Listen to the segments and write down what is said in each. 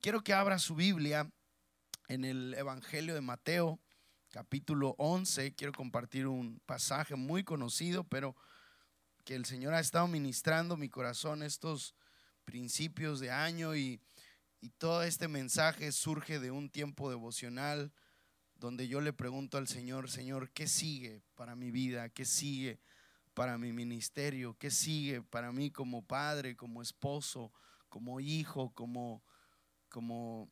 Quiero que abra su Biblia en el Evangelio de Mateo, capítulo 11. Quiero compartir un pasaje muy conocido, pero que el Señor ha estado ministrando mi corazón estos principios de año y, todo este mensaje surge de un tiempo devocional donde yo le pregunto al Señor, Señor, ¿qué sigue para mi vida? ¿Qué sigue para mi ministerio? ¿Qué sigue para mí como padre, como esposo, como hijo, como como,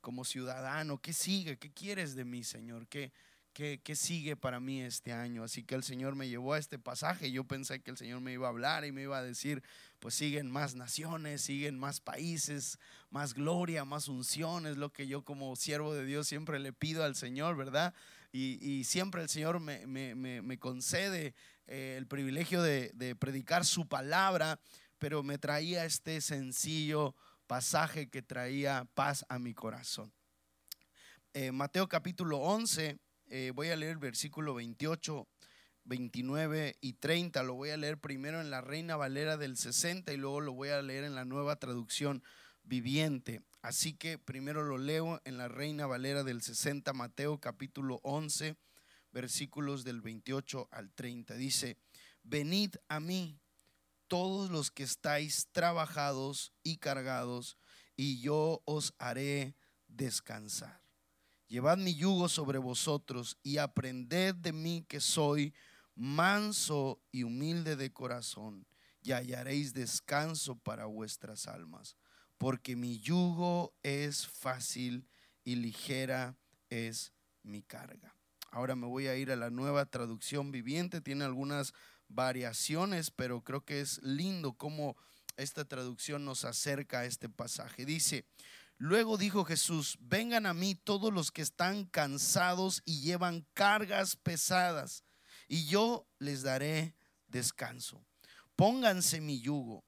como ciudadano? ¿Qué sigue? ¿Qué quieres de mí, Señor? ¿Qué, qué, qué sigue para mí este año? Así que el Señor me llevó a este pasaje. Yo pensé que el Señor me iba a hablar y me iba a decir, pues siguen más naciones, siguen más países, más gloria, más unciones, lo que yo como siervo de Dios siempre le pido al Señor, ¿verdad? Y, y siempre el Señor me, me, me, me concede eh, el privilegio de, de predicar su palabra, pero me traía este sencillo pasaje que traía paz a mi corazón. Eh, Mateo capítulo 11, eh, voy a leer el versículo 28, 29 y 30. Lo voy a leer primero en la Reina Valera del 60 y luego lo voy a leer en la nueva traducción viviente. Así que primero lo leo en la Reina Valera del 60, Mateo capítulo 11, versículos del 28 al 30. Dice, venid a mí todos los que estáis trabajados y cargados, y yo os haré descansar. Llevad mi yugo sobre vosotros y aprended de mí que soy manso y humilde de corazón, y hallaréis descanso para vuestras almas, porque mi yugo es fácil y ligera es mi carga. Ahora me voy a ir a la nueva traducción viviente, tiene algunas variaciones, pero creo que es lindo cómo esta traducción nos acerca a este pasaje. Dice, luego dijo Jesús, vengan a mí todos los que están cansados y llevan cargas pesadas, y yo les daré descanso. Pónganse mi yugo,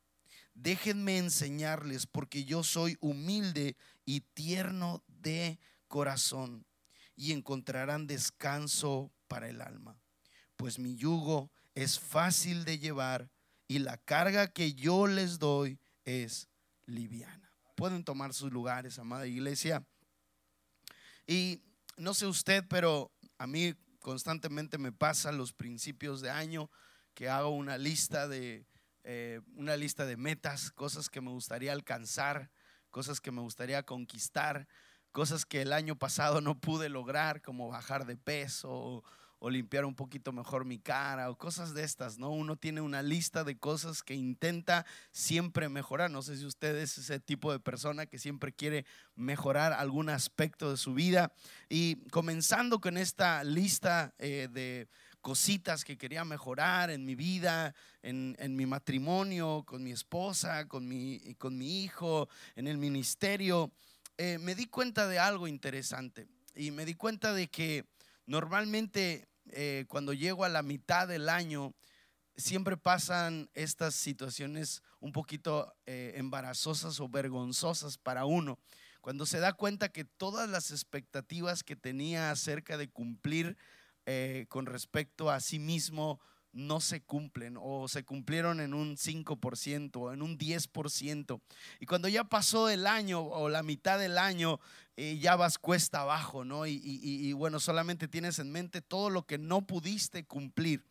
déjenme enseñarles, porque yo soy humilde y tierno de corazón, y encontrarán descanso para el alma, pues mi yugo es fácil de llevar y la carga que yo les doy es liviana. Pueden tomar sus lugares, amada iglesia. Y no sé usted, pero a mí constantemente me pasa los principios de año que hago una lista de eh, una lista de metas, cosas que me gustaría alcanzar, cosas que me gustaría conquistar, cosas que el año pasado no pude lograr, como bajar de peso o limpiar un poquito mejor mi cara o cosas de estas, ¿no? Uno tiene una lista de cosas que intenta siempre mejorar. No sé si usted es ese tipo de persona que siempre quiere mejorar algún aspecto de su vida. Y comenzando con esta lista eh, de cositas que quería mejorar en mi vida, en, mi matrimonio, con mi esposa, con mi, con mi hijo, en el ministerio, eh, me di cuenta de algo interesante. Y me di cuenta de que Normalmente eh, cuando llego a la mitad del año, siempre pasan estas situaciones un poquito eh, embarazosas o vergonzosas para uno. Cuando se da cuenta que todas las expectativas que tenía acerca de cumplir eh, con respecto a sí mismo no se cumplen o se cumplieron en un 5% o en un 10%. Y cuando ya pasó el año o la mitad del año, eh, ya vas cuesta abajo, ¿no? Y, y, bueno, solamente tienes en mente todo lo que no pudiste cumplir.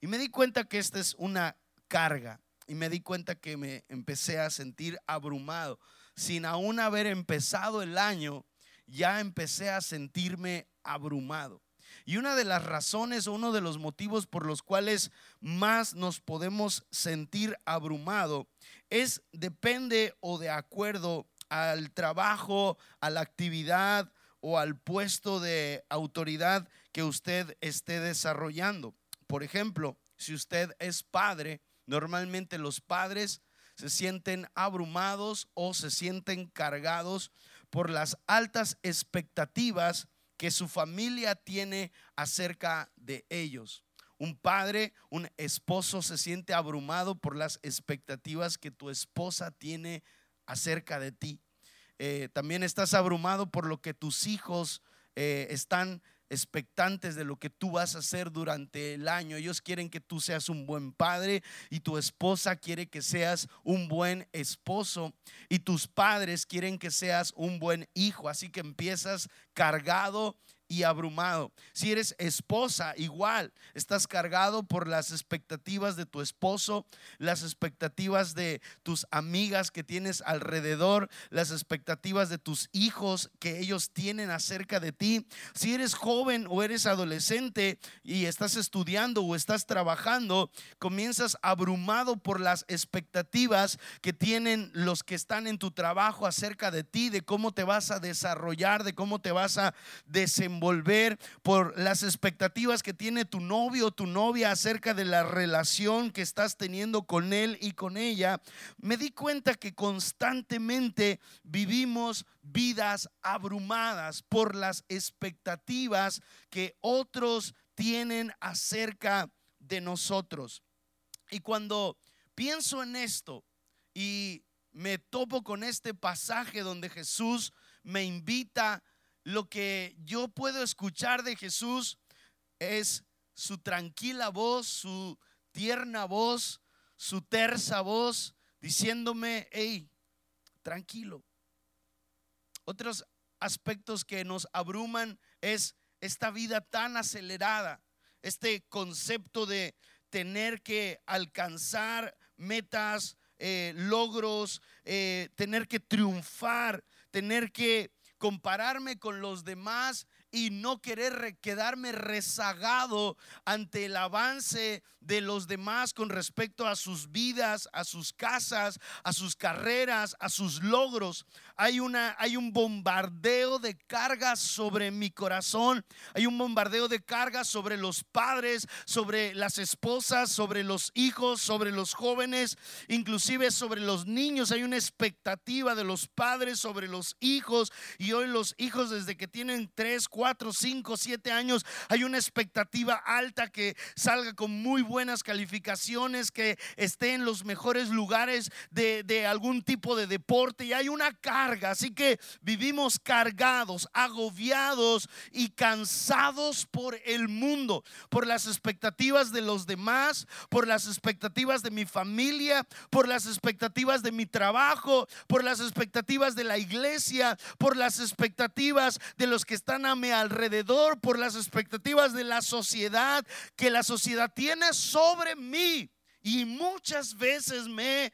Y me di cuenta que esta es una carga y me di cuenta que me empecé a sentir abrumado. Sin aún haber empezado el año, ya empecé a sentirme abrumado. Y una de las razones o uno de los motivos por los cuales más nos podemos sentir abrumado es depende o de acuerdo al trabajo, a la actividad o al puesto de autoridad que usted esté desarrollando. Por ejemplo, si usted es padre, normalmente los padres se sienten abrumados o se sienten cargados por las altas expectativas que su familia tiene acerca de ellos. Un padre, un esposo se siente abrumado por las expectativas que tu esposa tiene acerca de ti. Eh, también estás abrumado por lo que tus hijos eh, están expectantes de lo que tú vas a hacer durante el año. Ellos quieren que tú seas un buen padre y tu esposa quiere que seas un buen esposo y tus padres quieren que seas un buen hijo. Así que empiezas cargado y abrumado. Si eres esposa, igual, estás cargado por las expectativas de tu esposo, las expectativas de tus amigas que tienes alrededor, las expectativas de tus hijos que ellos tienen acerca de ti. Si eres joven o eres adolescente y estás estudiando o estás trabajando, comienzas abrumado por las expectativas que tienen los que están en tu trabajo acerca de ti, de cómo te vas a desarrollar, de cómo te vas a desenvolver volver por las expectativas que tiene tu novio o tu novia acerca de la relación que estás teniendo con él y con ella, me di cuenta que constantemente vivimos vidas abrumadas por las expectativas que otros tienen acerca de nosotros. Y cuando pienso en esto y me topo con este pasaje donde Jesús me invita lo que yo puedo escuchar de Jesús es su tranquila voz, su tierna voz, su tersa voz, diciéndome, hey, tranquilo. Otros aspectos que nos abruman es esta vida tan acelerada, este concepto de tener que alcanzar metas, eh, logros, eh, tener que triunfar, tener que compararme con los demás y no querer quedarme rezagado ante el avance de los demás con respecto a sus vidas, a sus casas, a sus carreras, a sus logros. Hay, una, hay un bombardeo de cargas sobre mi corazón. Hay un bombardeo de cargas sobre los padres, sobre las esposas, sobre los hijos, sobre los jóvenes, inclusive sobre los niños. Hay una expectativa de los padres sobre los hijos. Y hoy los hijos desde que tienen 3, 4, 5, 7 años, hay una expectativa alta que salga con muy buenas calificaciones, que esté en los mejores lugares de, de algún tipo de deporte. Y hay una carga. Así que vivimos cargados, agobiados y cansados por el mundo, por las expectativas de los demás, por las expectativas de mi familia, por las expectativas de mi trabajo, por las expectativas de la iglesia, por las expectativas de los que están a mi alrededor, por las expectativas de la sociedad que la sociedad tiene sobre mí. Y muchas veces me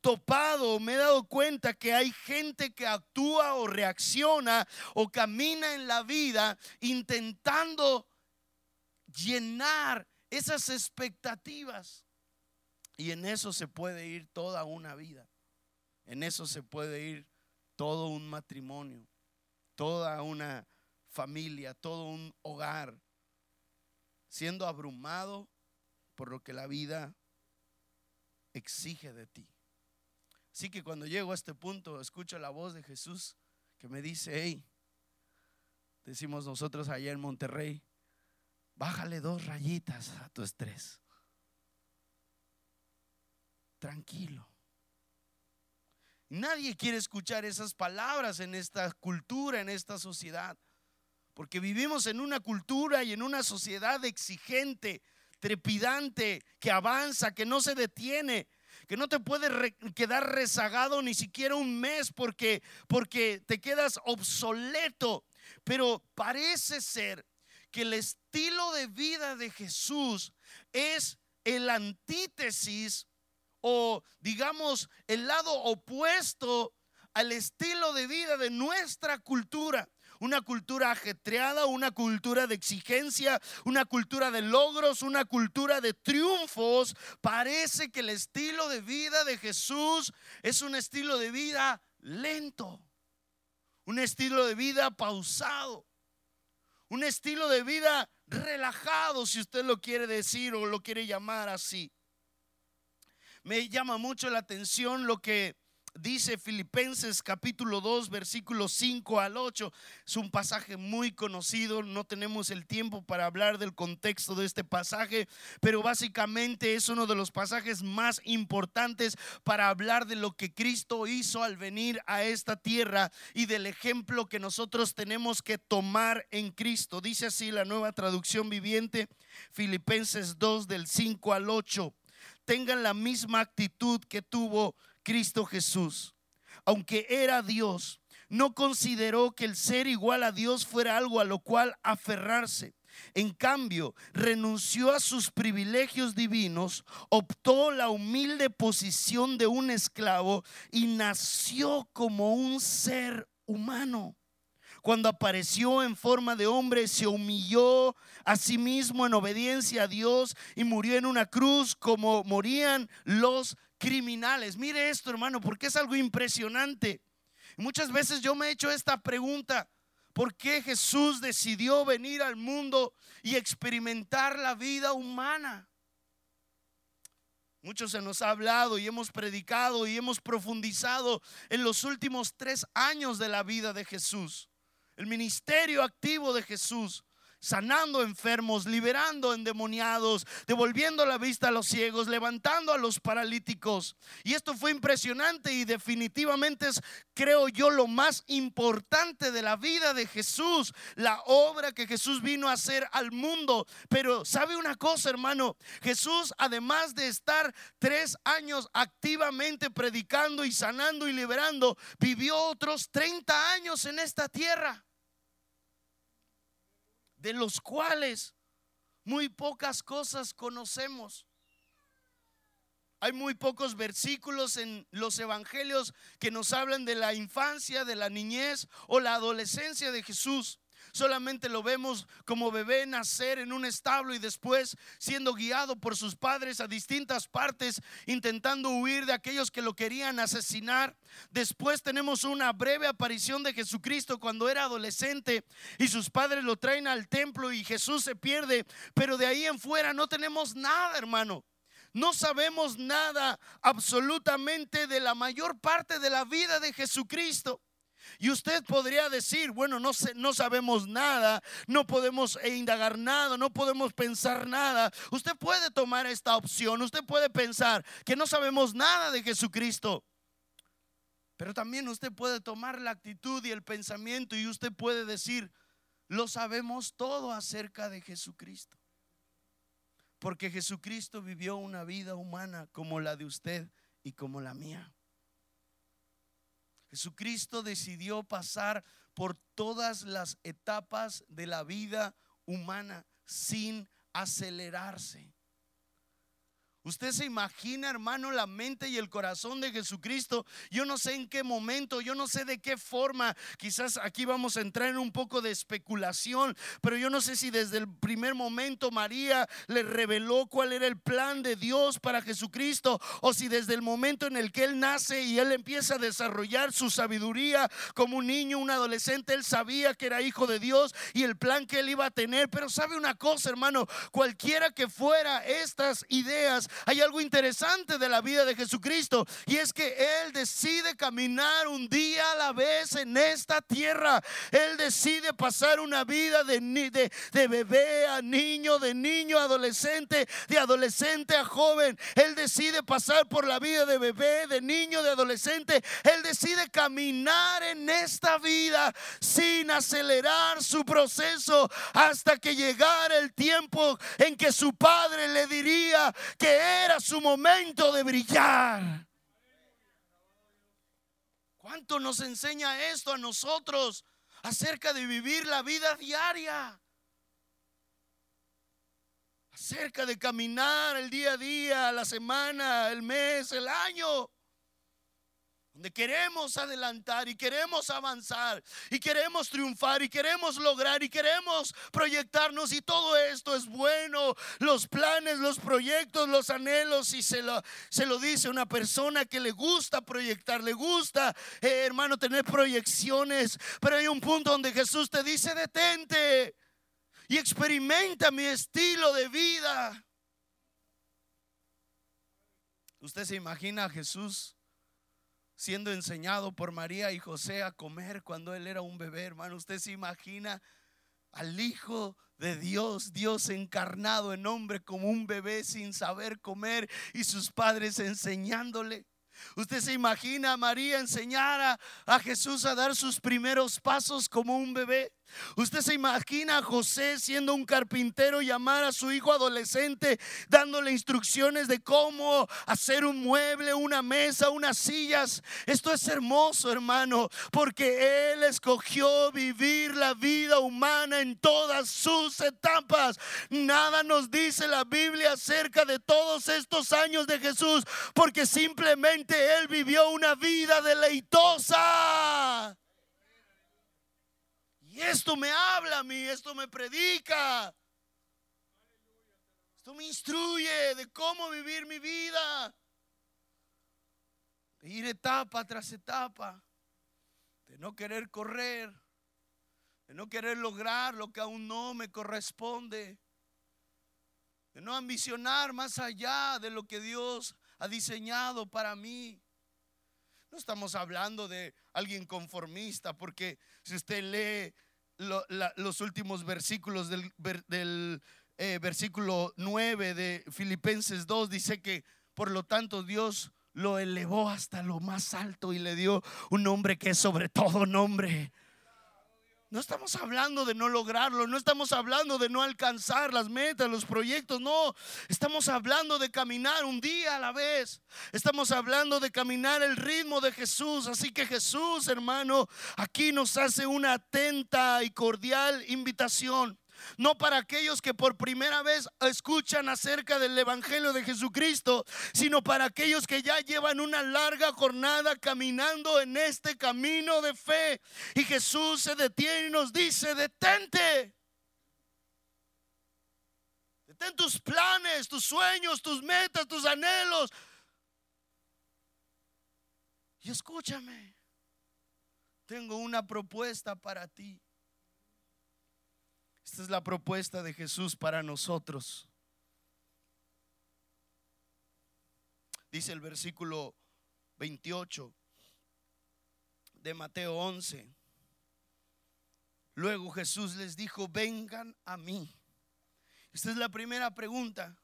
topado, me he dado cuenta que hay gente que actúa o reacciona o camina en la vida intentando llenar esas expectativas. Y en eso se puede ir toda una vida. En eso se puede ir todo un matrimonio, toda una familia, todo un hogar, siendo abrumado por lo que la vida exige de ti. Así que cuando llego a este punto, escucho la voz de Jesús que me dice, hey, decimos nosotros allá en Monterrey, bájale dos rayitas a tu estrés. Tranquilo. Nadie quiere escuchar esas palabras en esta cultura, en esta sociedad, porque vivimos en una cultura y en una sociedad exigente, trepidante, que avanza, que no se detiene, que no te puedes quedar rezagado ni siquiera un mes porque, porque te quedas obsoleto. Pero parece ser que el estilo de vida de Jesús es el antítesis o digamos el lado opuesto al estilo de vida de nuestra cultura una cultura ajetreada, una cultura de exigencia, una cultura de logros, una cultura de triunfos. Parece que el estilo de vida de Jesús es un estilo de vida lento, un estilo de vida pausado, un estilo de vida relajado, si usted lo quiere decir o lo quiere llamar así. Me llama mucho la atención lo que dice Filipenses capítulo 2, versículos 5 al 8. Es un pasaje muy conocido, no tenemos el tiempo para hablar del contexto de este pasaje, pero básicamente es uno de los pasajes más importantes para hablar de lo que Cristo hizo al venir a esta tierra y del ejemplo que nosotros tenemos que tomar en Cristo. Dice así la nueva traducción viviente, Filipenses 2 del 5 al 8. Tengan la misma actitud que tuvo Cristo Jesús. Aunque era Dios, no consideró que el ser igual a Dios fuera algo a lo cual aferrarse. En cambio, renunció a sus privilegios divinos, optó la humilde posición de un esclavo y nació como un ser humano. Cuando apareció en forma de hombre, se humilló a sí mismo en obediencia a Dios y murió en una cruz como morían los criminales. Mire esto, hermano, porque es algo impresionante. Muchas veces yo me he hecho esta pregunta. ¿Por qué Jesús decidió venir al mundo y experimentar la vida humana? Mucho se nos ha hablado y hemos predicado y hemos profundizado en los últimos tres años de la vida de Jesús. El ministerio activo de Jesús sanando enfermos, liberando endemoniados, devolviendo la vista a los ciegos, levantando a los paralíticos. Y esto fue impresionante y definitivamente es, creo yo, lo más importante de la vida de Jesús, la obra que Jesús vino a hacer al mundo. Pero sabe una cosa, hermano, Jesús, además de estar tres años activamente predicando y sanando y liberando, vivió otros 30 años en esta tierra de los cuales muy pocas cosas conocemos. Hay muy pocos versículos en los evangelios que nos hablan de la infancia, de la niñez o la adolescencia de Jesús solamente lo vemos como bebé nacer en un establo y después siendo guiado por sus padres a distintas partes, intentando huir de aquellos que lo querían asesinar. Después tenemos una breve aparición de Jesucristo cuando era adolescente y sus padres lo traen al templo y Jesús se pierde, pero de ahí en fuera no tenemos nada, hermano. No sabemos nada absolutamente de la mayor parte de la vida de Jesucristo. Y usted podría decir, bueno, no, no sabemos nada, no podemos indagar nada, no podemos pensar nada. Usted puede tomar esta opción, usted puede pensar que no sabemos nada de Jesucristo. Pero también usted puede tomar la actitud y el pensamiento y usted puede decir, lo sabemos todo acerca de Jesucristo. Porque Jesucristo vivió una vida humana como la de usted y como la mía. Jesucristo decidió pasar por todas las etapas de la vida humana sin acelerarse. Usted se imagina, hermano, la mente y el corazón de Jesucristo. Yo no sé en qué momento, yo no sé de qué forma. Quizás aquí vamos a entrar en un poco de especulación, pero yo no sé si desde el primer momento María le reveló cuál era el plan de Dios para Jesucristo o si desde el momento en el que él nace y él empieza a desarrollar su sabiduría como un niño, un adolescente, él sabía que era hijo de Dios y el plan que él iba a tener. Pero sabe una cosa, hermano, cualquiera que fuera estas ideas, hay algo interesante de la vida de Jesucristo y es que Él decide caminar un día a la vez en esta tierra. Él decide pasar una vida de, de, bebé a niño, de niño a adolescente, de adolescente a joven. Él decide pasar por la vida de bebé, de niño, de adolescente. Él decide caminar en esta vida sin acelerar su proceso hasta que llegara el tiempo en que su padre le diría que era su momento de brillar. ¿Cuánto nos enseña esto a nosotros acerca de vivir la vida diaria? Acerca de caminar el día a día, la semana, el mes, el año donde queremos adelantar y queremos avanzar y queremos triunfar y queremos lograr y queremos proyectarnos y todo esto es bueno, los planes, los proyectos, los anhelos y se lo, se lo dice una persona que le gusta proyectar, le gusta, eh, hermano, tener proyecciones, pero hay un punto donde Jesús te dice, detente y experimenta mi estilo de vida. Usted se imagina a Jesús siendo enseñado por María y José a comer cuando él era un bebé, hermano. Usted se imagina al Hijo de Dios, Dios encarnado en hombre como un bebé sin saber comer y sus padres enseñándole. Usted se imagina a María enseñar a, a, Jesús a dar sus primeros pasos como un bebé. Usted se imagina a José siendo un carpintero llamar a su hijo adolescente dándole instrucciones de cómo hacer un mueble, una mesa, unas sillas. Esto es hermoso, hermano, porque él escogió vivir la vida humana en todas sus etapas. Nada nos dice la Biblia acerca de todos estos años de Jesús, porque simplemente él vivió una vida deleitosa. Y esto me habla a mí, esto me predica. Esto me instruye de cómo vivir mi vida. De ir etapa tras etapa. De no querer correr. De no querer lograr lo que aún no me corresponde. De no ambicionar más allá de lo que Dios ha diseñado para mí. No estamos hablando de alguien conformista, porque si usted lee los últimos versículos del, eh, versículo 9 de Filipenses 2, dice que por lo tanto Dios lo elevó hasta lo más alto y le dio un nombre que es sobre todo nombre no estamos hablando de no lograrlo, no estamos hablando de no alcanzar las metas, los proyectos, no. Estamos hablando de caminar un día a la vez. Estamos hablando de caminar el ritmo de Jesús. Así que Jesús, hermano, aquí nos hace una atenta y cordial invitación no para aquellos que por primera vez escuchan acerca del Evangelio de Jesucristo, sino para aquellos que ya llevan una larga jornada caminando en este camino de fe. Y Jesús se detiene y nos dice, detente. Detén tus planes, tus sueños, tus metas, tus anhelos. Y escúchame, tengo una propuesta para ti. Esta es la propuesta de Jesús para nosotros. Dice el versículo 28 de Mateo 11. Luego Jesús les dijo, vengan a mí. Esta es la primera pregunta.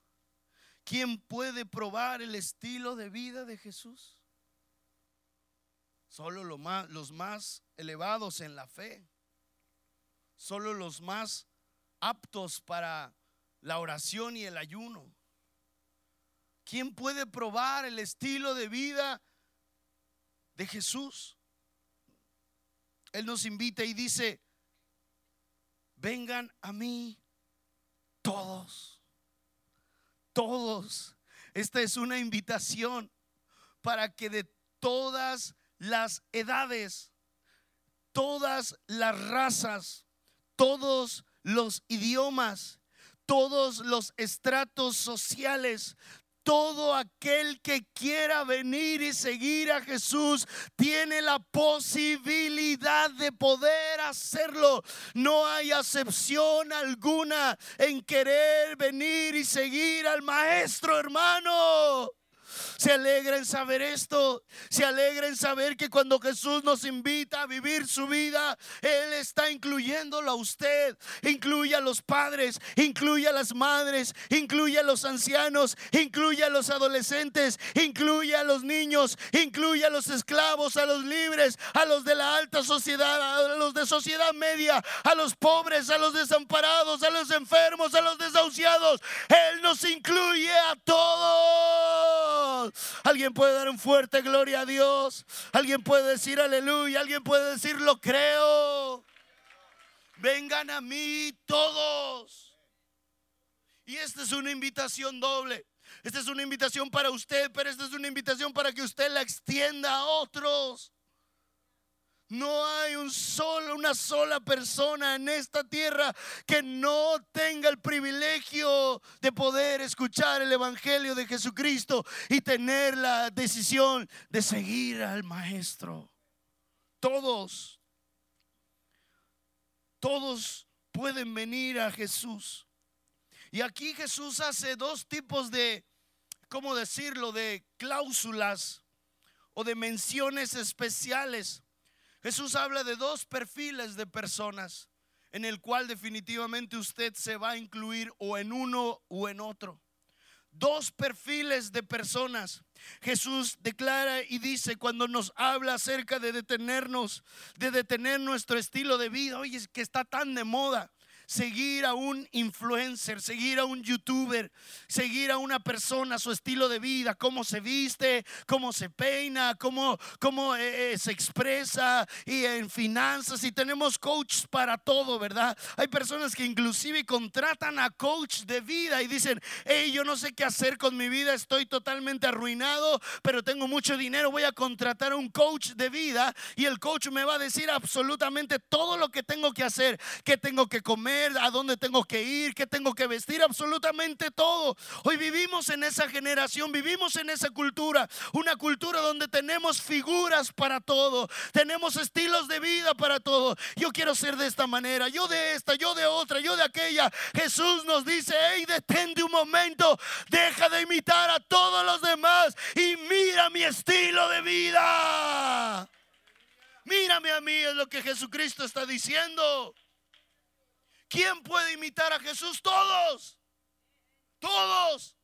¿Quién puede probar el estilo de vida de Jesús? Solo los más elevados en la fe. Solo los más aptos para la oración y el ayuno. ¿Quién puede probar el estilo de vida de Jesús? Él nos invita y dice, vengan a mí todos, todos. Esta es una invitación para que de todas las edades, todas las razas, todos los idiomas, todos los estratos sociales, todo aquel que quiera venir y seguir a Jesús tiene la posibilidad de poder hacerlo. No hay acepción alguna en querer venir y seguir al Maestro, hermano. Se alegra en saber esto. Se alegra en saber que cuando Jesús nos invita a vivir su vida, Él está incluyéndolo a usted. Incluye a los padres, incluye a las madres, incluye a los ancianos, incluye a los adolescentes, incluye a los niños, incluye a los esclavos, a los libres, a los de la alta sociedad, a los de sociedad media, a los pobres, a los desamparados, a los enfermos, a los desahuciados. Él nos incluye a todos. Alguien puede dar un fuerte gloria a Dios. Alguien puede decir aleluya. Alguien puede decir lo creo. Vengan a mí todos. Y esta es una invitación doble. Esta es una invitación para usted, pero esta es una invitación para que usted la extienda a otros. No hay un solo, una sola persona en esta tierra que no tenga el privilegio de poder escuchar el Evangelio de Jesucristo y tener la decisión de seguir al Maestro. Todos, todos pueden venir a Jesús. Y aquí Jesús hace dos tipos de, ¿cómo decirlo?, de cláusulas o de menciones especiales. Jesús habla de dos perfiles de personas en el cual definitivamente usted se va a incluir o en uno o en otro. Dos perfiles de personas. Jesús declara y dice cuando nos habla acerca de detenernos, de detener nuestro estilo de vida, oye, es que está tan de moda seguir a un influencer, seguir a un youtuber, seguir a una persona, su estilo de vida, cómo se viste, cómo se peina, cómo, cómo eh, eh, se expresa y en finanzas. Y tenemos coaches para todo, ¿verdad? Hay personas que inclusive contratan a coach de vida y dicen, hey, yo no sé qué hacer con mi vida, estoy totalmente arruinado, pero tengo mucho dinero, voy a contratar a un coach de vida y el coach me va a decir absolutamente todo lo que tengo que hacer, qué tengo que a dónde tengo que ir, qué tengo que vestir, absolutamente todo. Hoy vivimos en esa generación, vivimos en esa cultura, una cultura donde tenemos figuras para todo, tenemos estilos de vida para todo. Yo quiero ser de esta manera, yo de esta, yo de otra, yo de aquella. Jesús nos dice, hey, detente un momento, deja de imitar a todos los demás y mira mi estilo de vida. Mírame a mí, es lo que Jesucristo está diciendo. ¿Quién puede imitar a Jesús? Todos. Todos.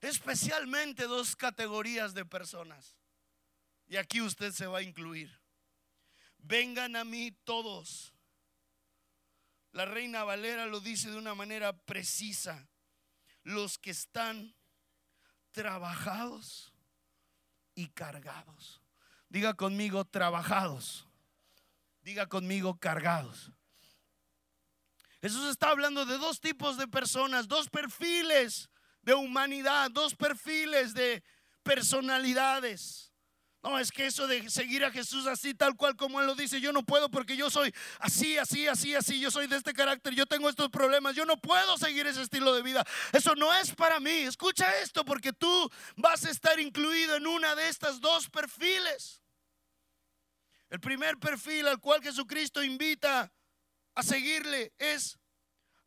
Especialmente dos categorías de personas. Y aquí usted se va a incluir. Vengan a mí todos. La reina Valera lo dice de una manera precisa. Los que están trabajados y cargados. Diga conmigo trabajados. Diga conmigo cargados. Jesús está hablando de dos tipos de personas, dos perfiles de humanidad, dos perfiles de personalidades. No, es que eso de seguir a Jesús así, tal cual como Él lo dice, yo no puedo porque yo soy así, así, así, así, yo soy de este carácter, yo tengo estos problemas, yo no puedo seguir ese estilo de vida. Eso no es para mí. Escucha esto porque tú vas a estar incluido en una de estas dos perfiles. El primer perfil al cual Jesucristo invita a seguirle es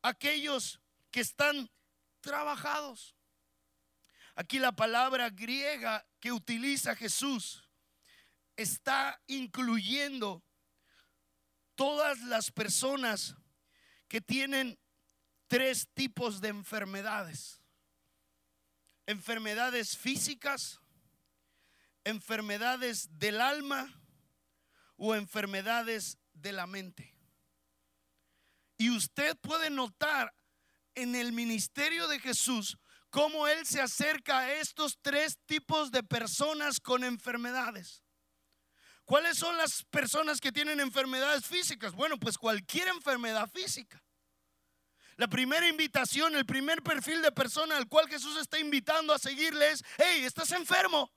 aquellos que están trabajados. Aquí la palabra griega que utiliza Jesús está incluyendo todas las personas que tienen tres tipos de enfermedades. Enfermedades físicas, enfermedades del alma o enfermedades de la mente. Y usted puede notar en el ministerio de Jesús cómo Él se acerca a estos tres tipos de personas con enfermedades. ¿Cuáles son las personas que tienen enfermedades físicas? Bueno, pues cualquier enfermedad física. La primera invitación, el primer perfil de persona al cual Jesús está invitando a seguirle es, hey, estás enfermo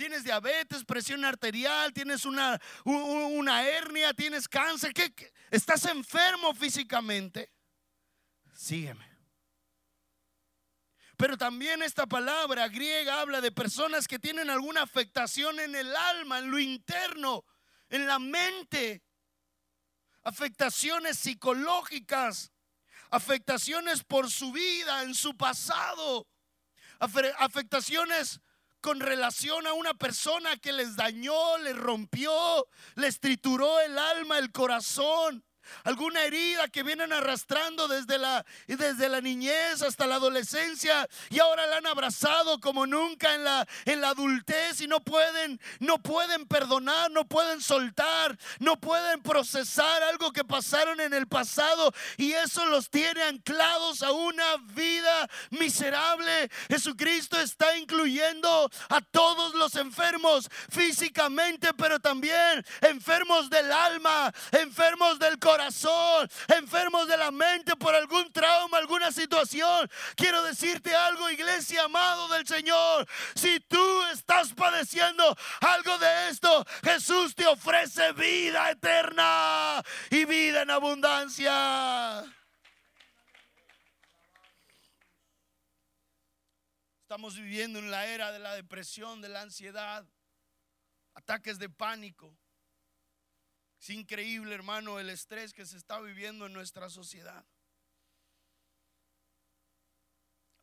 tienes diabetes, presión arterial, tienes una, una hernia, tienes cáncer, ¿qué, estás enfermo físicamente, sígueme. Pero también esta palabra griega habla de personas que tienen alguna afectación en el alma, en lo interno, en la mente. Afectaciones psicológicas, afectaciones por su vida, en su pasado, afectaciones con relación a una persona que les dañó, les rompió, les trituró el alma, el corazón alguna herida que vienen arrastrando desde la, desde la niñez hasta la adolescencia y ahora la han abrazado como nunca en la, en la adultez y no pueden, no pueden perdonar, no pueden soltar, no pueden procesar algo que pasaron en el pasado y eso los tiene anclados a una vida miserable. Jesucristo está incluyendo a todos los enfermos físicamente, pero también enfermos del alma, enfermos del corazón enfermos de la mente por algún trauma, alguna situación. Quiero decirte algo, iglesia amado del Señor. Si tú estás padeciendo algo de esto, Jesús te ofrece vida eterna y vida en abundancia. Estamos viviendo en la era de la depresión, de la ansiedad, ataques de pánico. Es increíble, hermano, el estrés que se está viviendo en nuestra sociedad.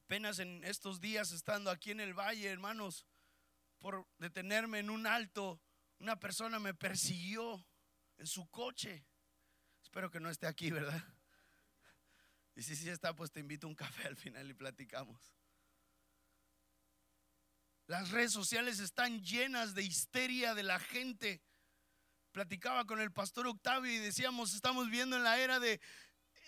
Apenas en estos días estando aquí en el valle, hermanos, por detenerme en un alto, una persona me persiguió en su coche. Espero que no esté aquí, ¿verdad? Y si sí está, pues te invito a un café al final y platicamos. Las redes sociales están llenas de histeria de la gente. Platicaba con el pastor Octavio y decíamos, estamos viendo en la era de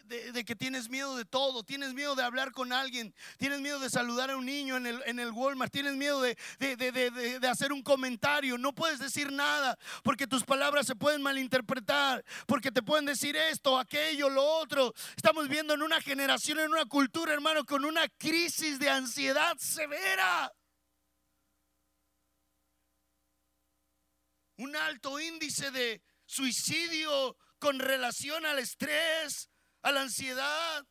de, que tienes miedo de todo, tienes miedo de hablar con alguien, tienes miedo de saludar a un niño en el, en el Walmart, tienes miedo de, de, hacer un comentario, no puedes decir nada porque tus palabras se pueden malinterpretar, porque te pueden decir esto, aquello, lo otro. Estamos viendo en una generación, en una cultura, hermano, con una crisis de ansiedad severa. Un alto índice de suicidio con relación al estrés, a la ansiedad.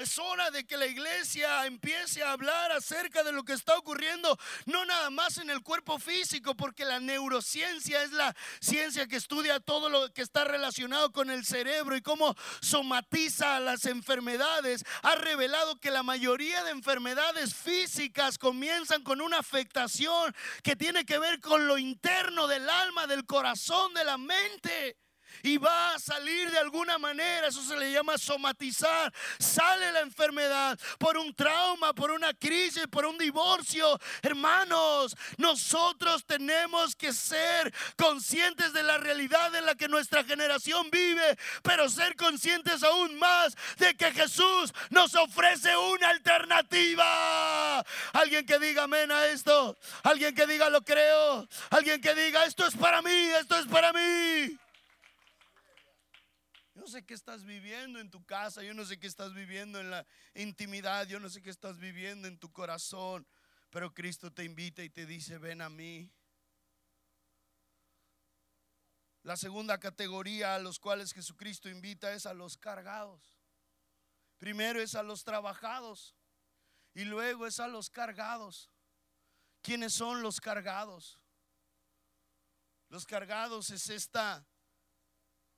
Es hora de que la iglesia empiece a hablar acerca de lo que está ocurriendo, no nada más en el cuerpo físico, porque la neurociencia es la ciencia que estudia todo lo que está relacionado con el cerebro y cómo somatiza las enfermedades. Ha revelado que la mayoría de enfermedades físicas comienzan con una afectación que tiene que ver con lo interno del alma, del corazón, de la mente y va a salir de alguna manera. Eso se le llama somatizar. Sale la enfermedad por un trauma, por una crisis, por un divorcio. Hermanos, nosotros tenemos que ser conscientes de la realidad en la que nuestra generación vive, pero ser conscientes aún más de que Jesús nos ofrece una alternativa. Alguien que diga amén a esto. Alguien que diga lo creo. Alguien que diga esto es para mí, esto es para mí. Sé qué estás viviendo en tu casa, yo no sé qué estás viviendo en la intimidad, yo no sé qué estás viviendo en tu corazón, pero Cristo te invita y te dice, ven a mí. La segunda categoría a los cuales Jesucristo invita es a los cargados. Primero es a los trabajados y luego es a los cargados. ¿Quiénes son los cargados? Los cargados es esta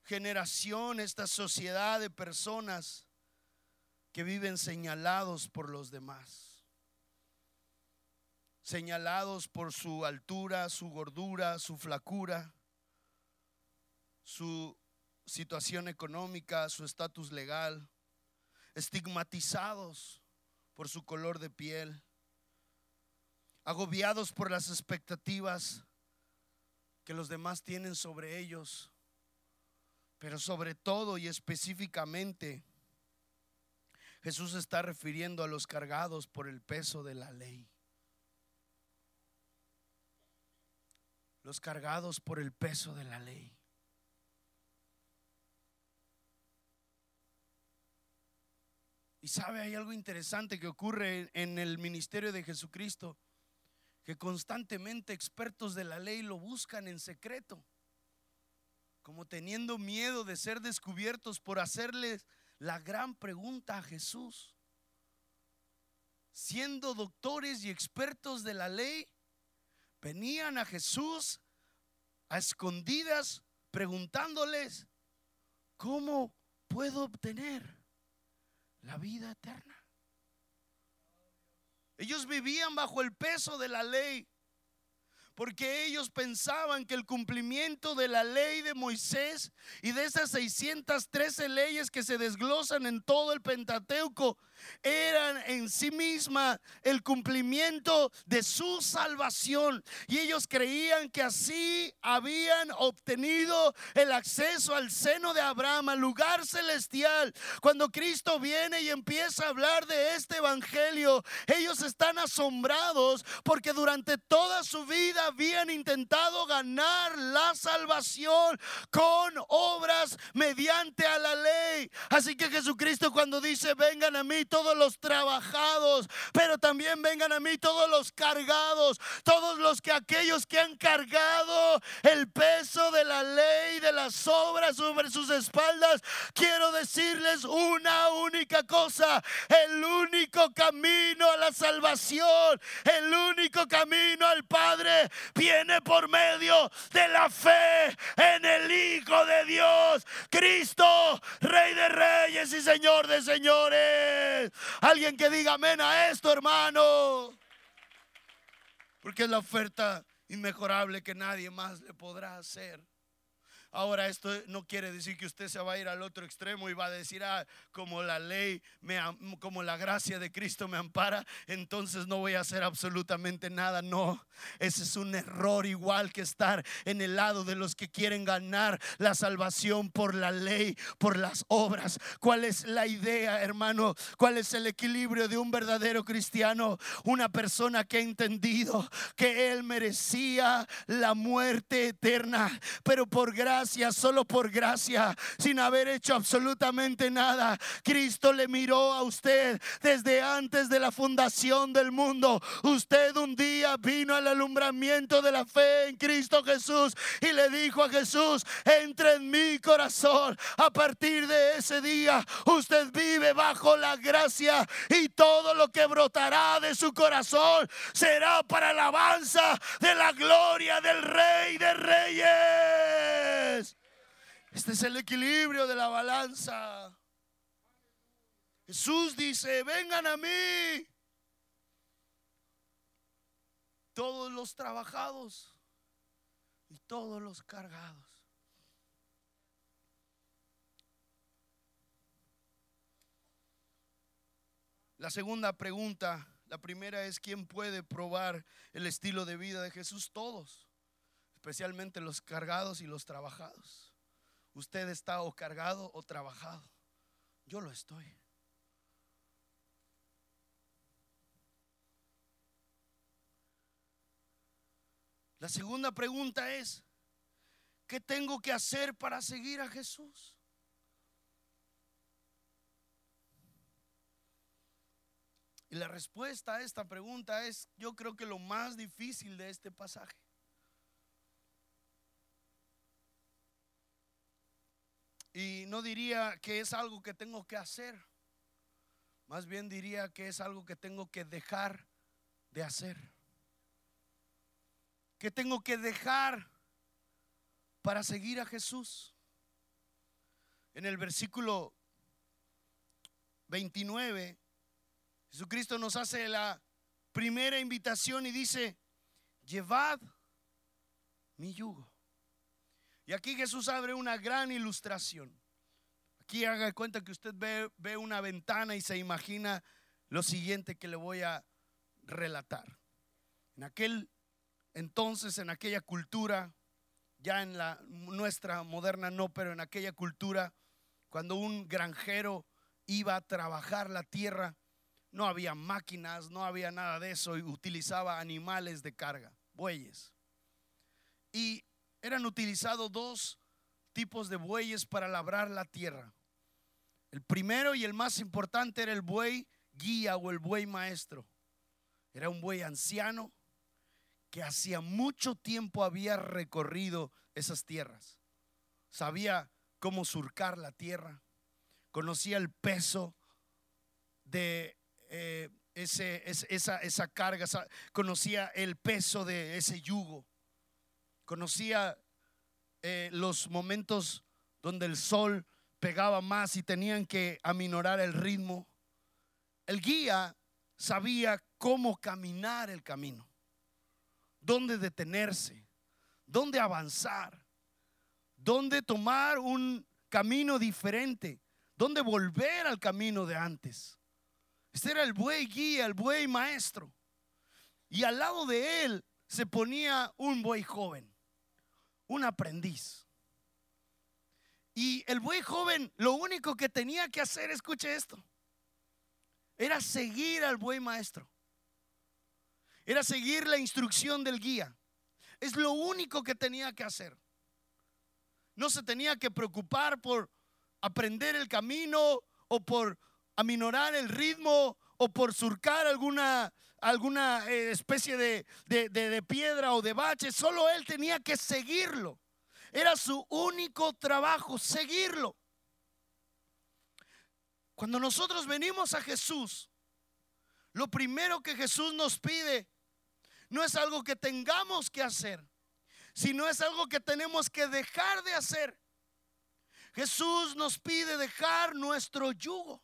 generación, esta sociedad de personas que viven señalados por los demás. Señalados por su altura, su gordura, su flacura, su situación económica, su estatus legal. Estigmatizados por su color de piel. Agobiados por las expectativas que los demás tienen sobre ellos pero sobre todo y específicamente, Jesús está refiriendo a los cargados por el peso de la ley. Los cargados por el peso de la ley. Y sabe, hay algo interesante que ocurre en el ministerio de Jesucristo, que constantemente expertos de la ley lo buscan en secreto como teniendo miedo de ser descubiertos por hacerles la gran pregunta a Jesús. Siendo doctores y expertos de la ley, venían a Jesús a escondidas preguntándoles, ¿cómo puedo obtener la vida eterna? Ellos vivían bajo el peso de la ley porque ellos pensaban que el cumplimiento de la ley de Moisés y de esas 613 leyes que se desglosan en todo el Pentateuco eran en sí misma el cumplimiento de su salvación. Y ellos creían que así habían obtenido el acceso al seno de Abraham, al lugar celestial. Cuando Cristo viene y empieza a hablar de este evangelio, ellos están asombrados porque durante toda su vida habían intentado ganar la salvación con obras mediante a la ley. Así que Jesucristo cuando dice, vengan a mí todos los trabajados, pero también vengan a mí todos los cargados, todos los que aquellos que han cargado el peso de la ley, de las obras sobre sus espaldas. Quiero decirles una única cosa, el único camino a la salvación, el único camino al Padre viene por medio de la fe en el Hijo de Dios, Cristo, Rey de Reyes y Señor de Señores. Alguien que diga amén a esto, hermano. Porque es la oferta inmejorable que nadie más le podrá hacer. Ahora esto no quiere decir que usted se va a ir al otro extremo y va a decir, ah, como la ley, me, como la gracia de Cristo me ampara, entonces no voy a hacer absolutamente nada. No, ese es un error igual que estar en el lado de los que quieren ganar la salvación por la ley, por las obras. ¿Cuál es la idea, hermano? ¿Cuál es el equilibrio de un verdadero cristiano? Una persona que ha entendido que él merecía la muerte eterna, pero por gracia solo por gracia, sin haber hecho absolutamente nada. Cristo le miró a usted desde antes de la fundación del mundo. Usted un día vino al alumbramiento de la fe en Cristo Jesús y le dijo a Jesús, entre en mi corazón. A partir de ese día, usted vive bajo la gracia y todo lo que brotará de su corazón será para alabanza de la gloria del Rey de Reyes. Este es el equilibrio de la balanza. Jesús dice, vengan a mí. Todos los trabajados y todos los cargados. La segunda pregunta, la primera es, ¿quién puede probar el estilo de vida de Jesús? Todos especialmente los cargados y los trabajados. Usted está o cargado o trabajado. Yo lo estoy. La segunda pregunta es, ¿qué tengo que hacer para seguir a Jesús? Y la respuesta a esta pregunta es, yo creo que lo más difícil de este pasaje. Y no diría que es algo que tengo que hacer. Más bien diría que es algo que tengo que dejar de hacer. Que tengo que dejar para seguir a Jesús. En el versículo 29, Jesucristo nos hace la primera invitación y dice, llevad mi yugo. Y aquí Jesús abre una gran ilustración. Aquí haga cuenta que usted ve, ve una ventana y se imagina lo siguiente que le voy a relatar. En aquel entonces, en aquella cultura, ya en la nuestra moderna no, pero en aquella cultura, cuando un granjero iba a trabajar la tierra, no había máquinas, no había nada de eso y utilizaba animales de carga, bueyes. Y eran utilizados dos tipos de bueyes para labrar la tierra. El primero y el más importante era el buey guía o el buey maestro. Era un buey anciano que hacía mucho tiempo había recorrido esas tierras. Sabía cómo surcar la tierra, conocía el peso de eh, ese, esa, esa carga, conocía el peso de ese yugo conocía eh, los momentos donde el sol pegaba más y tenían que aminorar el ritmo. El guía sabía cómo caminar el camino, dónde detenerse, dónde avanzar, dónde tomar un camino diferente, dónde volver al camino de antes. Este era el buey guía, el buey maestro. Y al lado de él se ponía un buey joven un aprendiz. Y el buey joven lo único que tenía que hacer, escuche esto, era seguir al buey maestro. Era seguir la instrucción del guía. Es lo único que tenía que hacer. No se tenía que preocupar por aprender el camino o por aminorar el ritmo o por surcar alguna alguna eh, especie de, de, piedra o de bache, solo él tenía que seguirlo. Era su único trabajo, seguirlo. Cuando nosotros venimos a Jesús, lo primero que Jesús nos pide no es algo que tengamos que hacer, sino es algo que tenemos que dejar de hacer. Jesús nos pide dejar nuestro yugo,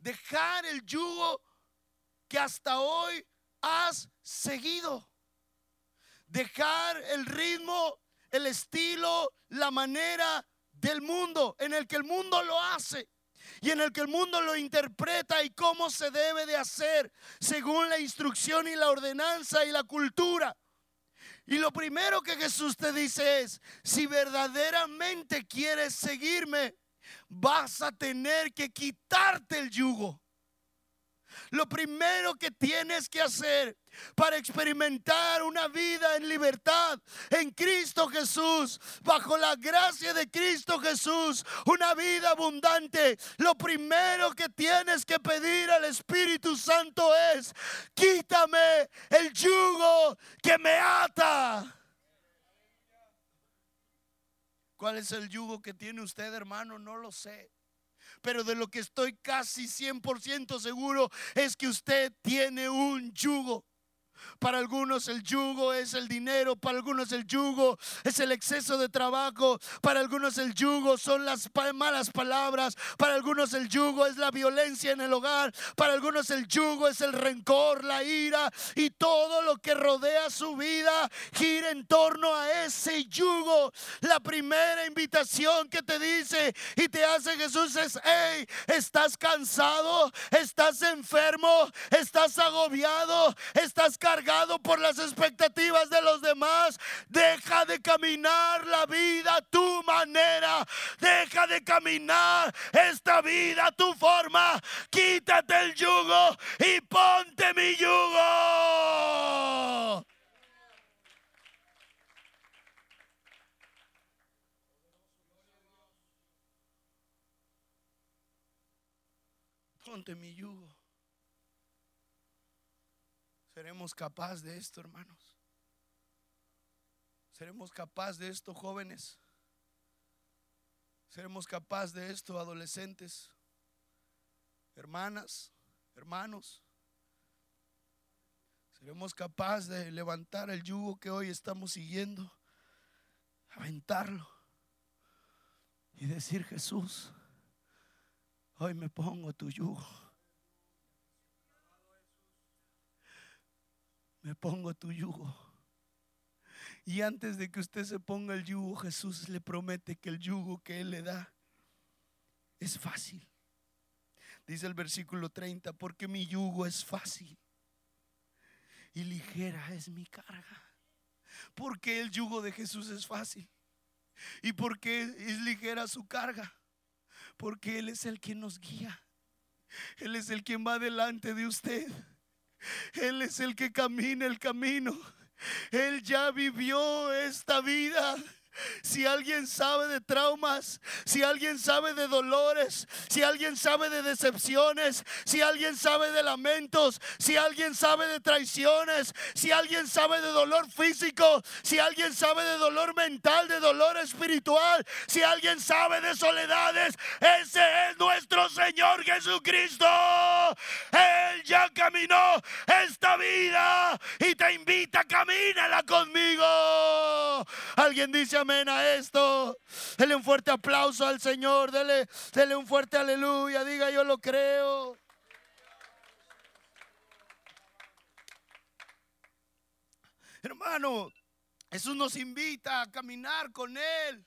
dejar el yugo que hasta hoy has seguido, dejar el ritmo, el estilo, la manera del mundo en el que el mundo lo hace y en el que el mundo lo interpreta y cómo se debe de hacer según la instrucción y la ordenanza y la cultura. Y lo primero que Jesús te dice es, si verdaderamente quieres seguirme, vas a tener que quitarte el yugo. Lo primero que tienes que hacer para experimentar una vida en libertad en Cristo Jesús, bajo la gracia de Cristo Jesús, una vida abundante, lo primero que tienes que pedir al Espíritu Santo es, quítame el yugo que me ata. ¿Cuál es el yugo que tiene usted, hermano? No lo sé pero de lo que estoy casi 100% seguro es que usted tiene un yugo. Para algunos el yugo es el dinero, para algunos el yugo es el exceso de trabajo, para algunos el yugo son las malas palabras, para algunos el yugo es la violencia en el hogar, para algunos el yugo es el rencor, la ira y todo lo que rodea su vida gira en torno a ese yugo. La primera invitación que te dice y te hace Jesús es, hey, estás cansado, estás enfermo, estás agobiado, estás cansado cargado por las expectativas de los demás. Deja de caminar la vida a tu manera. Deja de caminar esta vida a tu forma. Quítate el yugo y ponte mi yugo. Ponte mi yugo. ¿Seremos capaces de esto, hermanos? ¿Seremos capaces de esto, jóvenes? ¿Seremos capaces de esto, adolescentes? Hermanas, hermanos. ¿Seremos capaces de levantar el yugo que hoy estamos siguiendo? Aventarlo y decir, Jesús, hoy me pongo tu yugo. Me pongo tu yugo. Y antes de que usted se ponga el yugo, Jesús le promete que el yugo que Él le da es fácil. Dice el versículo 30, porque mi yugo es fácil y ligera es mi carga. Porque el yugo de Jesús es fácil y porque es ligera su carga. Porque Él es el que nos guía. Él es el quien va delante de usted. Él es el que camina el camino. Él ya vivió esta vida. Si alguien sabe de traumas, si alguien sabe de dolores, si alguien sabe de decepciones, si alguien sabe de lamentos, si alguien sabe de traiciones, si alguien sabe de dolor físico, si alguien sabe de dolor mental, de dolor espiritual, si alguien sabe de soledades, ese es nuestro Señor Jesucristo. Él ya caminó esta vida y te invita, camínala conmigo. Alguien dice amén a esto. Dele un fuerte aplauso al Señor. Dele, dele un fuerte aleluya. Diga yo lo creo. Hermano, Jesús nos invita a caminar con Él.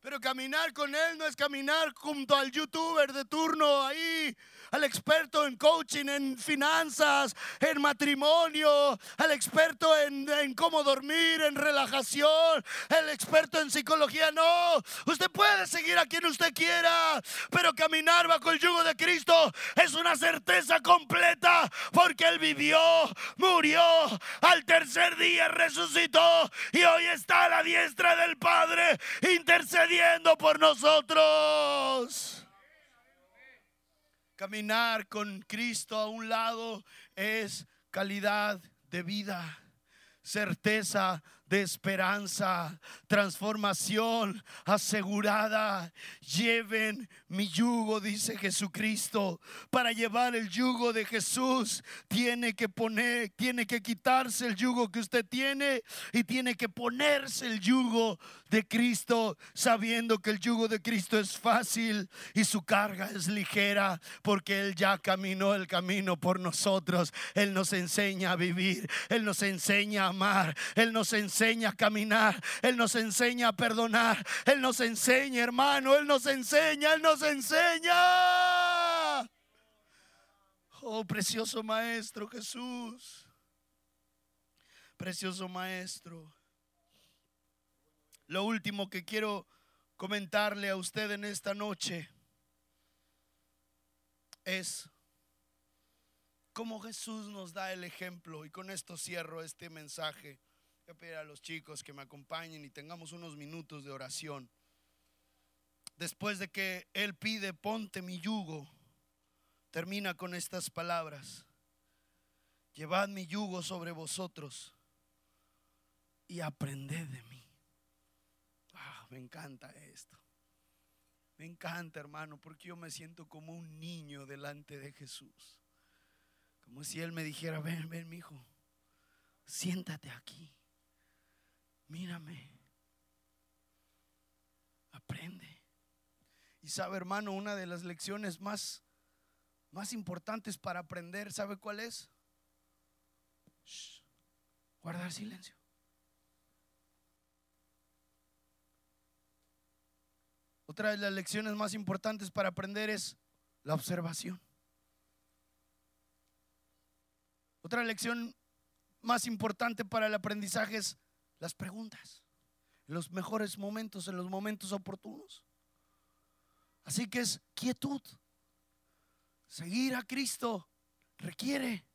Pero caminar con Él no es caminar junto al youtuber de turno ahí al experto en coaching, en finanzas, en matrimonio, al experto en, cómo dormir, en relajación, el experto en psicología. No, usted puede seguir a quien usted quiera, pero caminar bajo el yugo de Cristo es una certeza completa porque Él vivió, murió, al tercer día resucitó y hoy está a la diestra del Padre intercediendo por nosotros. Caminar con Cristo a un lado es calidad de vida, certeza de esperanza, transformación asegurada. Lleven mi yugo, dice Jesucristo. Para llevar el yugo de Jesús, tiene que poner, tiene que quitarse el yugo que usted tiene y tiene que ponerse el yugo de Cristo, sabiendo que el yugo de Cristo es fácil y su carga es ligera, porque Él ya caminó el camino por nosotros. Él nos enseña a vivir, Él nos enseña a amar, Él nos enseña a caminar, Él nos enseña a perdonar, Él nos enseña, hermano, Él nos enseña, Él nos enseña. Oh, precioso Maestro Jesús. Precioso Maestro. Lo último que quiero comentarle a usted en esta noche es cómo Jesús nos da el ejemplo. Y con esto cierro este mensaje. Voy a pedir a los chicos que me acompañen y tengamos unos minutos de oración. Después de que Él pide, ponte mi yugo, termina con estas palabras. Llevad mi yugo sobre vosotros y aprended de mí me encanta esto. Me encanta, hermano, porque yo me siento como un niño delante de Jesús. Como si Él me dijera, ven, ven, mi hijo, siéntate aquí, mírame, aprende. Y sabe, hermano, una de las lecciones más, más importantes para aprender, ¿sabe cuál es? guardar silencio. Otra de las lecciones más importantes para aprender es la observación. Otra lección más importante para el aprendizaje es las preguntas. En los mejores momentos, en los momentos oportunos. Así que es quietud. Seguir a Cristo requiere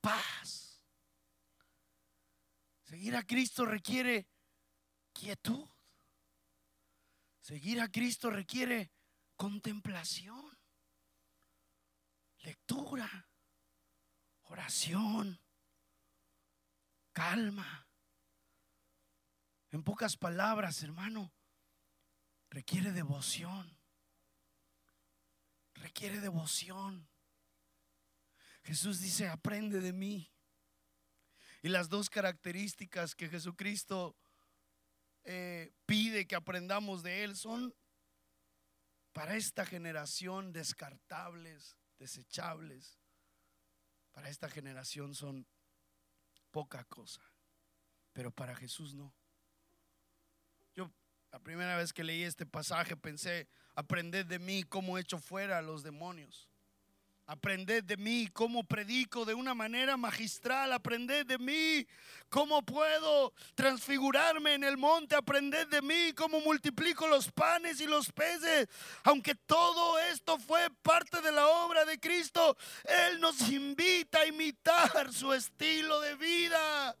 paz. Seguir a Cristo requiere quietud. Seguir a Cristo requiere contemplación, lectura, oración, calma. En pocas palabras, hermano, requiere devoción. Requiere devoción. Jesús dice, aprende de mí. Y las dos características que Jesucristo eh, pide que aprendamos de Él son para esta generación descartables, desechables. Para esta generación son poca cosa, pero para Jesús no. Yo la primera vez que leí este pasaje pensé, aprended de mí cómo echo fuera a los demonios. Aprended de mí cómo predico de una manera magistral. Aprended de mí cómo puedo transfigurarme en el monte. Aprended de mí cómo multiplico los panes y los peces. Aunque todo esto fue parte de la obra de Cristo, Él nos invita a imitar su estilo de vida.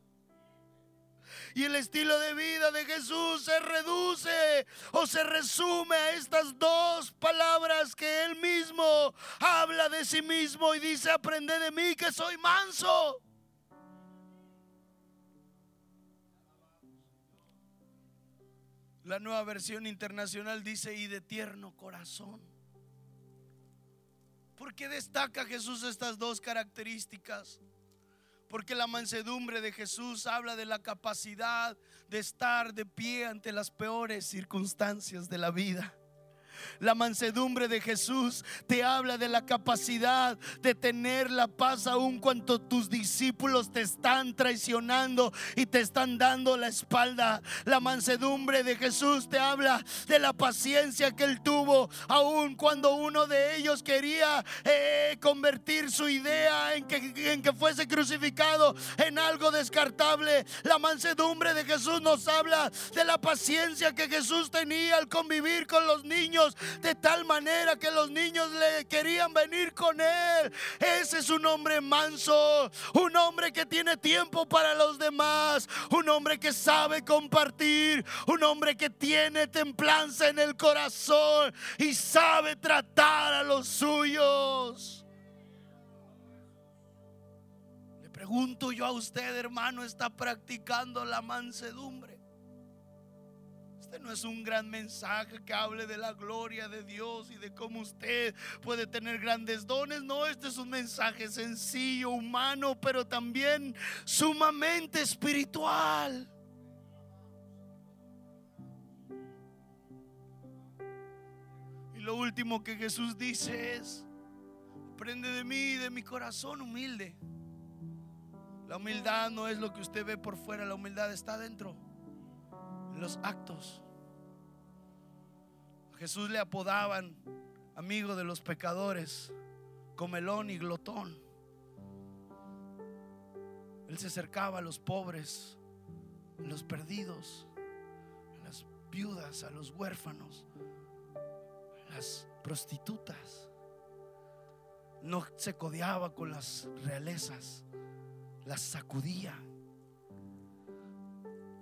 Y el estilo de vida de Jesús se reduce o se resume a estas dos palabras que él mismo habla de sí mismo y dice, aprende de mí que soy manso. La nueva versión internacional dice, y de tierno corazón. ¿Por qué destaca Jesús estas dos características? Porque la mansedumbre de Jesús habla de la capacidad de estar de pie ante las peores circunstancias de la vida. La mansedumbre de Jesús te habla de la capacidad de tener la paz aun cuando tus discípulos te están traicionando y te están dando la espalda. La mansedumbre de Jesús te habla de la paciencia que él tuvo aun cuando uno de ellos quería eh, convertir su idea en que, en que fuese crucificado en algo descartable. La mansedumbre de Jesús nos habla de la paciencia que Jesús tenía al convivir con los niños de tal manera que los niños le querían venir con él. Ese es un hombre manso, un hombre que tiene tiempo para los demás, un hombre que sabe compartir, un hombre que tiene templanza en el corazón y sabe tratar a los suyos. pregunto yo a usted, hermano, ¿está practicando la mansedumbre? No es un gran mensaje que hable de la gloria de Dios y de cómo usted puede tener grandes dones. No, este es un mensaje sencillo, humano, pero también sumamente espiritual. Y lo último que Jesús dice es, aprende de mí, de mi corazón humilde. La humildad no es lo que usted ve por fuera, la humildad está dentro, en los actos. Jesús le apodaban amigo de los pecadores, comelón y glotón. Él se acercaba a los pobres, a los perdidos, a las viudas, a los huérfanos, a las prostitutas. No se codeaba con las realezas, las sacudía.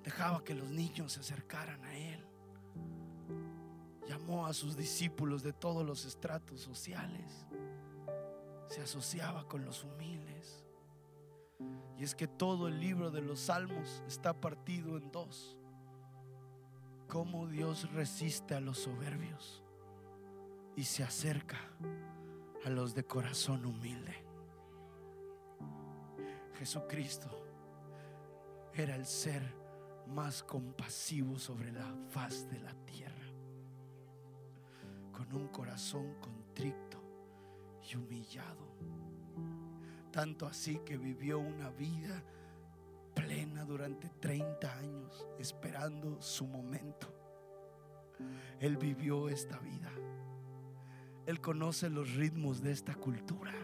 Dejaba que los niños se acercaran a él. Llamó a sus discípulos de todos los estratos sociales. Se asociaba con los humildes. Y es que todo el libro de los salmos está partido en dos. Cómo Dios resiste a los soberbios y se acerca a los de corazón humilde. Jesucristo era el ser más compasivo sobre la faz de la tierra con un corazón contrito y humillado. Tanto así que vivió una vida plena durante 30 años esperando su momento. Él vivió esta vida. Él conoce los ritmos de esta cultura.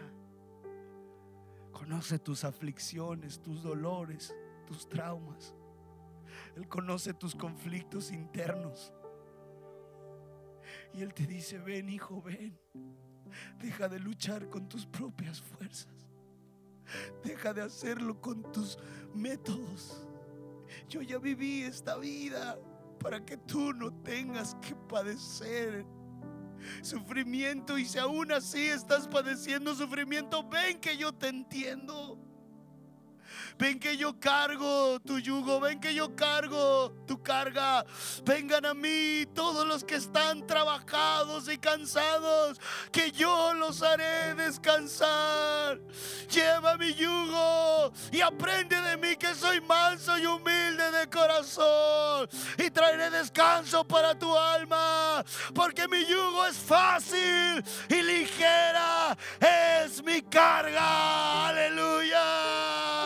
Conoce tus aflicciones, tus dolores, tus traumas. Él conoce tus conflictos internos. Y Él te dice, ven hijo, ven. Deja de luchar con tus propias fuerzas. Deja de hacerlo con tus métodos. Yo ya viví esta vida para que tú no tengas que padecer sufrimiento y si aún así estás padeciendo sufrimiento, ven que yo te entiendo. Ven que yo cargo tu yugo, ven que yo cargo tu carga. Vengan a mí todos los que están trabajados y cansados, que yo los haré descansar. Lleva mi yugo y aprende de mí que soy manso y humilde de corazón. Y traeré descanso para tu alma, porque mi yugo es fácil y ligera es mi carga. Aleluya.